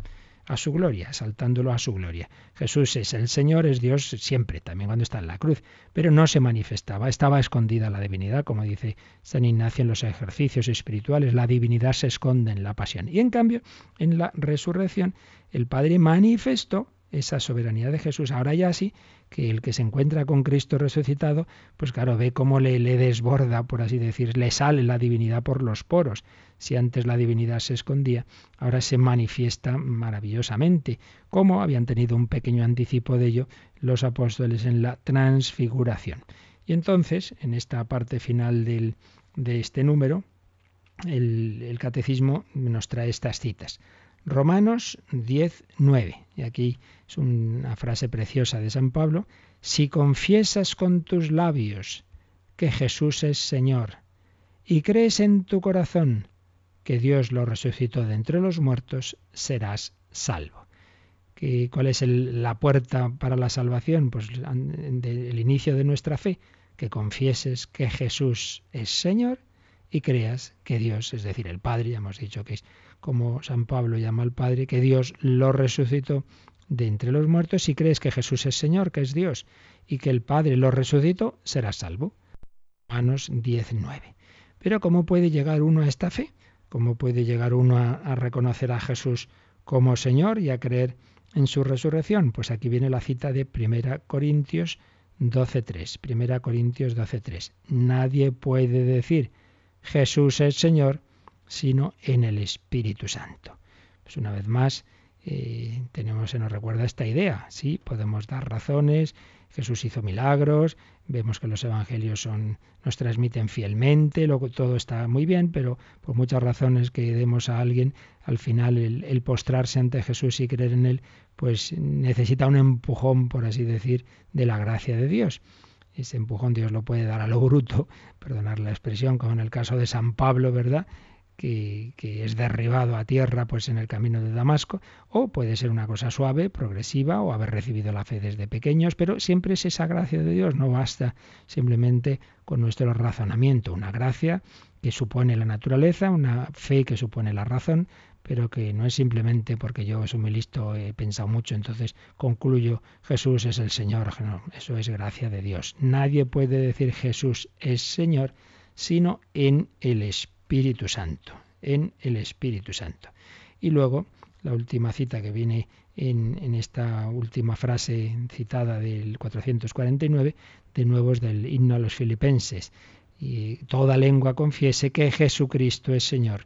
a su gloria, saltándolo a su gloria. Jesús es el Señor, es Dios siempre, también cuando está en la cruz, pero no se manifestaba, estaba escondida la divinidad, como dice San Ignacio en los ejercicios espirituales, la divinidad se esconde en la pasión. Y en cambio, en la resurrección, el Padre manifestó esa soberanía de Jesús. Ahora ya sí, que el que se encuentra con Cristo resucitado, pues claro, ve cómo le, desborda, por así decir, le sale la divinidad por los poros. Si antes la divinidad se escondía, ahora se manifiesta maravillosamente, como habían tenido un pequeño anticipo de ello los apóstoles en la transfiguración. Y entonces, en esta parte final del, de este número, el catecismo nos trae estas citas. Romanos 10, 9. Y aquí es una frase preciosa de San Pablo. Si confiesas con tus labios que Jesús es Señor y crees en tu corazón que Dios lo resucitó de entre los muertos, serás salvo. ¿Cuál es la puerta para la salvación? Pues el inicio de nuestra fe, que confieses que Jesús es Señor y creas que Dios, es decir, el Padre, ya hemos dicho que es como San Pablo llama al Padre, que Dios lo resucitó de entre los muertos, si crees que Jesús es Señor, que es Dios, y que el Padre lo resucitó, serás salvo. Romanos 19. Pero ¿cómo puede llegar uno a esta fe? ¿Cómo puede llegar uno a, reconocer a Jesús como Señor y a creer en su resurrección? Pues aquí viene la cita de 1 Corintios 12.3. 1 Corintios 12.3. Nadie puede decir Jesús es Señor sino en el Espíritu Santo. Pues una vez más, eh, tenemos, se nos recuerda esta idea, sí, podemos dar razones, Jesús hizo milagros, vemos que los evangelios son, nos transmiten fielmente, luego todo está muy bien, pero por muchas razones que demos a alguien, al final el, el, postrarse ante Jesús y creer en Él, pues necesita un empujón, por así decir, de la gracia de Dios. Ese empujón Dios lo puede dar a lo bruto, perdonar la expresión, como en el caso de San Pablo, ¿verdad? que, es derribado a tierra pues en el camino de Damasco, o puede ser una cosa suave, progresiva, o haber recibido la fe desde pequeños, pero siempre es esa gracia de Dios, no basta simplemente con nuestro razonamiento, una gracia que supone la naturaleza, una fe que supone la razón, pero que no es simplemente porque yo soy muy listo, he pensado mucho, entonces concluyo Jesús es el Señor. No, eso es gracia de Dios. Nadie puede decir Jesús es Señor, sino en el Espíritu Santo, en el Espíritu Santo. Y luego, la última cita que viene en, en, esta última frase citada del 449, de nuevo es del himno a los filipenses. Y toda lengua confiese que Jesucristo es Señor,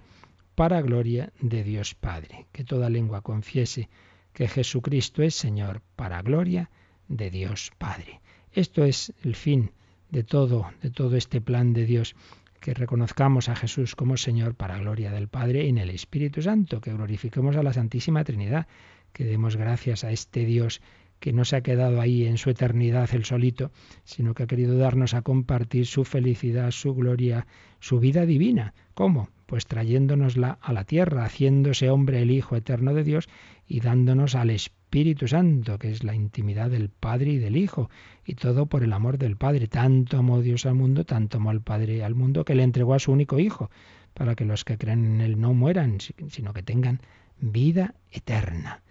para gloria de Dios Padre. Que toda lengua confiese que Jesucristo es Señor, para gloria de Dios Padre. Esto es el fin de todo, de todo este plan de Dios que reconozcamos a Jesús como Señor para gloria del Padre en el Espíritu Santo, que glorifiquemos a la Santísima Trinidad, que demos gracias a este Dios que no se ha quedado ahí en su eternidad el solito, sino que ha querido darnos a compartir su felicidad, su gloria, su vida divina. ¿Cómo? Pues trayéndonosla a la tierra, haciéndose hombre el Hijo eterno de Dios y dándonos al Espíritu Santo, que es la intimidad del Padre y del Hijo, y todo por el amor del Padre. Tanto amó Dios al mundo, tanto amó al Padre al mundo, que le entregó a su único Hijo, para que los que creen en Él no mueran, sino que tengan vida eterna.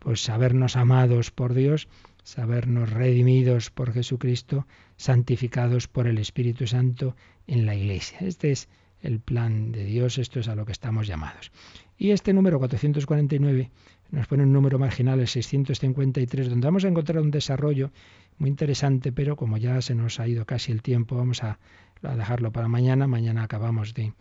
Pues sabernos amados por Dios, sabernos redimidos por Jesucristo, santificados por el Espíritu Santo en la Iglesia. Este es el plan de Dios, esto es a lo que estamos llamados. Y este número 449 nos pone un número marginal, el 653, donde vamos a encontrar un desarrollo muy interesante, pero como ya se nos ha ido casi el tiempo, vamos a, dejarlo para mañana. Mañana acabamos de,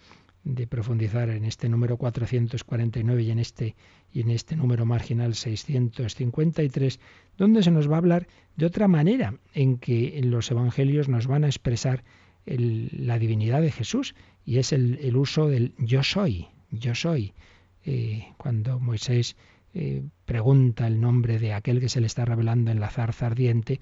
de profundizar en este número 449 y en este, y en este número marginal 653, donde se nos va a hablar de otra manera en que los evangelios nos van a expresar la divinidad de Jesús, y es el, uso del yo soy, yo soy. Eh, cuando Moisés eh, pregunta el nombre de aquel que se le está revelando en la zarza ardiente,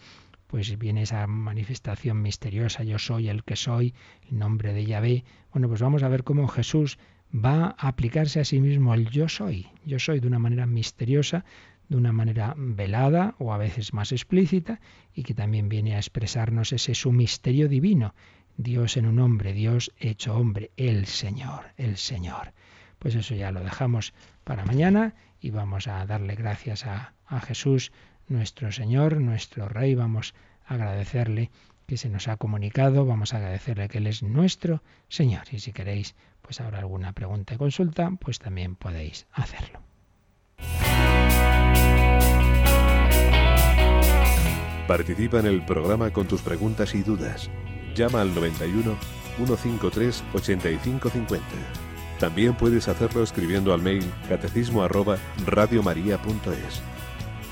pues viene esa manifestación misteriosa, yo soy el que soy, el nombre de Yahvé. Bueno, pues vamos a ver cómo Jesús va a aplicarse a sí mismo el yo soy, yo soy de una manera misteriosa, de una manera velada o a veces más explícita, y que también viene a expresarnos ese su misterio divino, Dios en un hombre, Dios hecho hombre, el Señor, el Señor. Pues eso ya lo dejamos para mañana y vamos a darle gracias a, a Jesús nuestro Señor, nuestro Rey. Vamos a agradecerle que se nos ha comunicado, vamos a agradecerle que Él es nuestro Señor. Y si queréis, pues ahora alguna pregunta y consulta, pues también podéis hacerlo. Participa en el programa con tus preguntas y dudas. Llama al 91 153 8550. También puedes hacerlo escribiendo al mail catecismo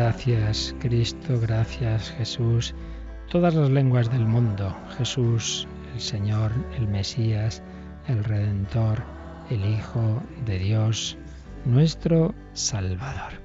Gracias Cristo, gracias Jesús. Todas las lenguas del mundo, Jesús, el Señor, el Mesías, el Redentor, el Hijo de Dios, nuestro Salvador.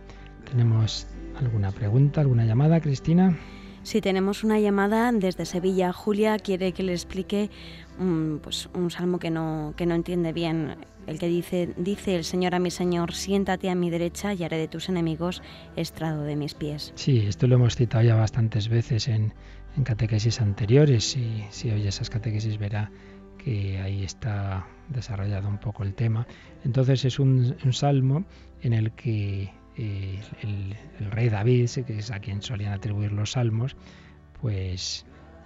¿Tenemos alguna pregunta, alguna llamada, Cristina? Sí, tenemos una llamada desde Sevilla. Julia quiere que le explique un, pues, un salmo que no, que no entiende bien el que dice, dice el Señor a mi Señor, siéntate a mi derecha y haré de tus enemigos estrado de mis pies. Sí, esto lo hemos citado ya bastantes veces en, en catequesis anteriores y si oye esas catequesis verá que ahí está desarrollado un poco el tema. Entonces es un, salmo en el que el, rey David, que es a quien solían atribuir los salmos, pues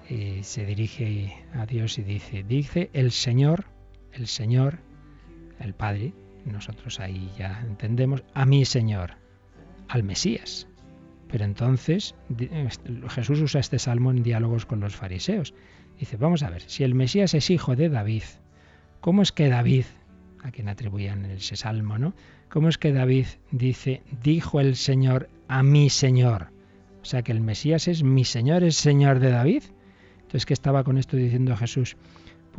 eh, se dirige a Dios y dice, dice el Señor, el Señor, el Padre, nosotros ahí ya entendemos, a mi Señor, al Mesías. Pero entonces Jesús usa este salmo en diálogos con los fariseos. Dice, vamos a ver, si el Mesías es hijo de David, ¿cómo es que David, a quien atribuían ese salmo, ¿no? ¿Cómo es que David dice, dijo el Señor a mi Señor? O sea que el Mesías es mi Señor, es Señor de David. Entonces, ¿qué estaba con esto diciendo Jesús?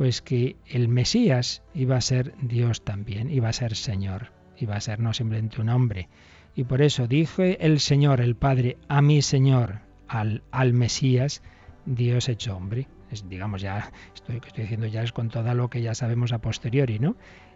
pues que el Mesías iba a ser Dios también, iba a ser Señor, iba a ser no simplemente un hombre. Y por eso dije el Señor, el Padre, a mi Señor, al, Mesías, Dios hecho hombre. Es, digamos, ya esto que estoy diciendo ya es con todo lo que ya sabemos a posteriori, ¿no?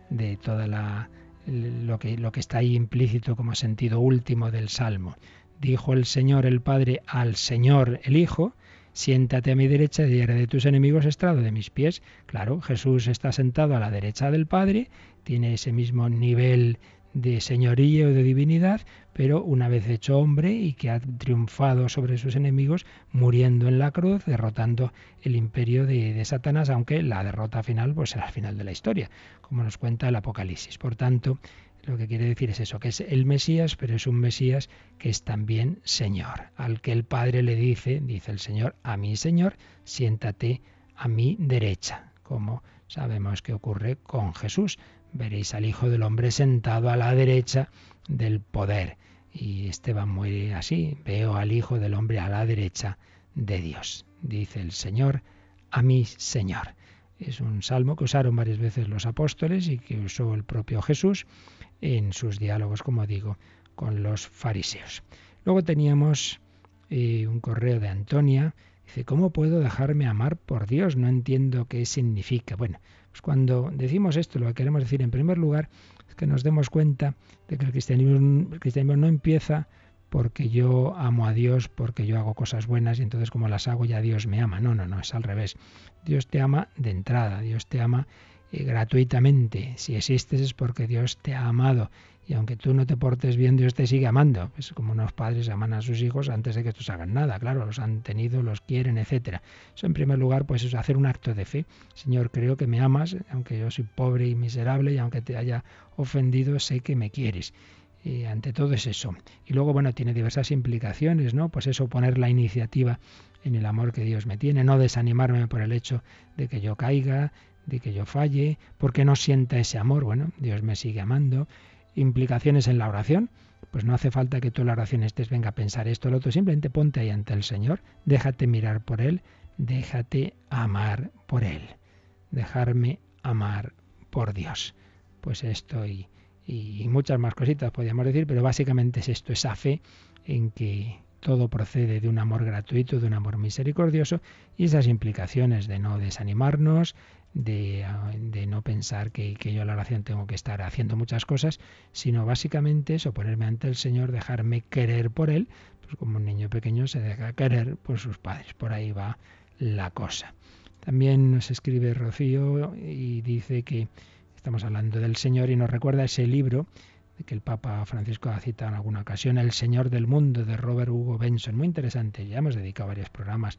De toda la lo que, lo que está ahí implícito como sentido último del Salmo. Dijo el Señor el Padre al Señor el Hijo, siéntate a mi derecha y haré de tus enemigos estrado de mis pies. Claro, Jesús está sentado a la derecha del Padre, tiene ese mismo nivel de señorío, de divinidad, pero una vez hecho hombre y que ha triunfado sobre sus enemigos, muriendo en la cruz, derrotando el imperio de, Satanás, aunque la derrota final pues será el final de la historia, como nos cuenta el Apocalipsis. Por tanto, lo que quiere decir es eso, que es el Mesías, pero es un Mesías que es también Señor, al que el Padre le dice, dice el Señor, a mi Señor, siéntate a mi derecha, como sabemos que ocurre con Jesús veréis al Hijo del Hombre sentado a la derecha del poder. Y Esteban muere así, veo al Hijo del Hombre a la derecha de Dios. Dice el Señor, a mi Señor. Es un salmo que usaron varias veces los apóstoles y que usó el propio Jesús en sus diálogos, como digo, con los fariseos. Luego teníamos eh, un correo de Antonia. Dice, ¿cómo puedo dejarme amar por Dios? No entiendo qué significa. Bueno, pues cuando decimos esto, lo que queremos decir en primer lugar es que nos demos cuenta de que el cristianismo, no empieza porque yo amo a Dios, porque yo hago cosas buenas y entonces como las hago ya Dios me ama. No, no, no, es al revés. Dios te ama de entrada, Dios te ama eh, gratuitamente. Si existes es porque Dios te ha amado y aunque tú no te portes bien, Dios te sigue amando. Es como unos padres aman a sus hijos antes de que estos hagan nada. Claro, los han tenido, los quieren, etcétera. Eso en primer lugar, pues es hacer un acto de fe. Señor, creo que me amas, aunque yo soy pobre y miserable y aunque te haya ofendido, sé que me quieres. Y ante todo es eso. Y luego, bueno, tiene diversas implicaciones, ¿no? Pues eso, poner la iniciativa en el amor que Dios me tiene, no desanimarme por el hecho de que yo caiga, de que yo falle, porque no sienta ese amor. Bueno, Dios me sigue amando implicaciones en la oración, pues no hace falta que tú en la oración estés, venga a pensar esto o lo otro, simplemente ponte ahí ante el Señor, déjate mirar por Él, déjate amar por Él, dejarme amar por Dios. Pues esto y, muchas más cositas podríamos decir, pero básicamente es esto, esa fe en que todo procede de un amor gratuito, de un amor misericordioso y esas implicaciones de no desanimarnos, de, no pensar que, que, yo a la oración tengo que estar haciendo muchas cosas, sino básicamente eso, ponerme ante el Señor, dejarme querer por Él, pues como un niño pequeño se deja querer por sus padres. Por ahí va la cosa. También nos escribe Rocío y dice que estamos hablando del Señor y nos recuerda ese libro de que el Papa Francisco ha citado en alguna ocasión, El Señor del Mundo, de Robert Hugo Benson. Muy interesante, ya hemos dedicado varios programas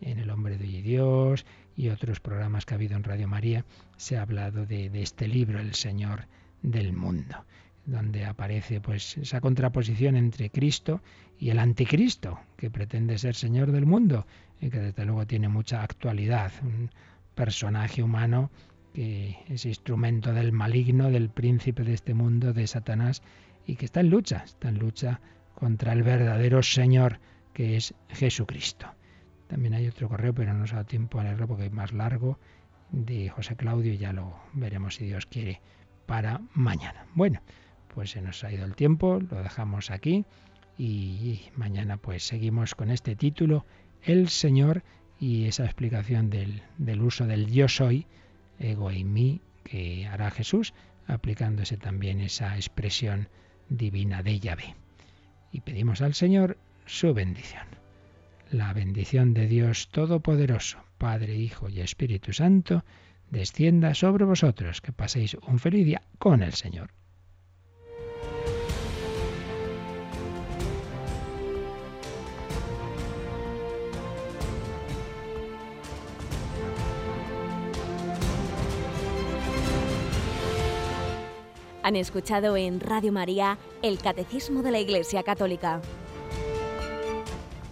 en El Hombre de Dios y otros programas que ha habido en Radio María, se ha hablado de, este libro, El Señor del Mundo, donde aparece pues esa contraposición entre Cristo y el anticristo, que pretende ser Señor del mundo, y que desde luego tiene mucha actualidad, un personaje humano que es instrumento del maligno, del príncipe de este mundo, de Satanás, y que está en lucha, está en lucha contra el verdadero Señor que es Jesucristo. También hay otro correo, pero no nos ha dado tiempo a leerlo porque es más largo, de José Claudio, y ya lo veremos si Dios quiere para mañana. Bueno, pues se nos ha ido el tiempo, lo dejamos aquí y mañana pues seguimos con este título, El Señor y esa explicación del, del uso del yo soy, ego y mí, que hará Jesús, aplicándose también esa expresión divina de Yahvé. Y pedimos al Señor su bendición la bendición de Dios Todopoderoso, Padre, Hijo y Espíritu Santo, descienda sobre vosotros, que paséis un feliz día con el Señor. Han escuchado en Radio María el Catecismo de la Iglesia Católica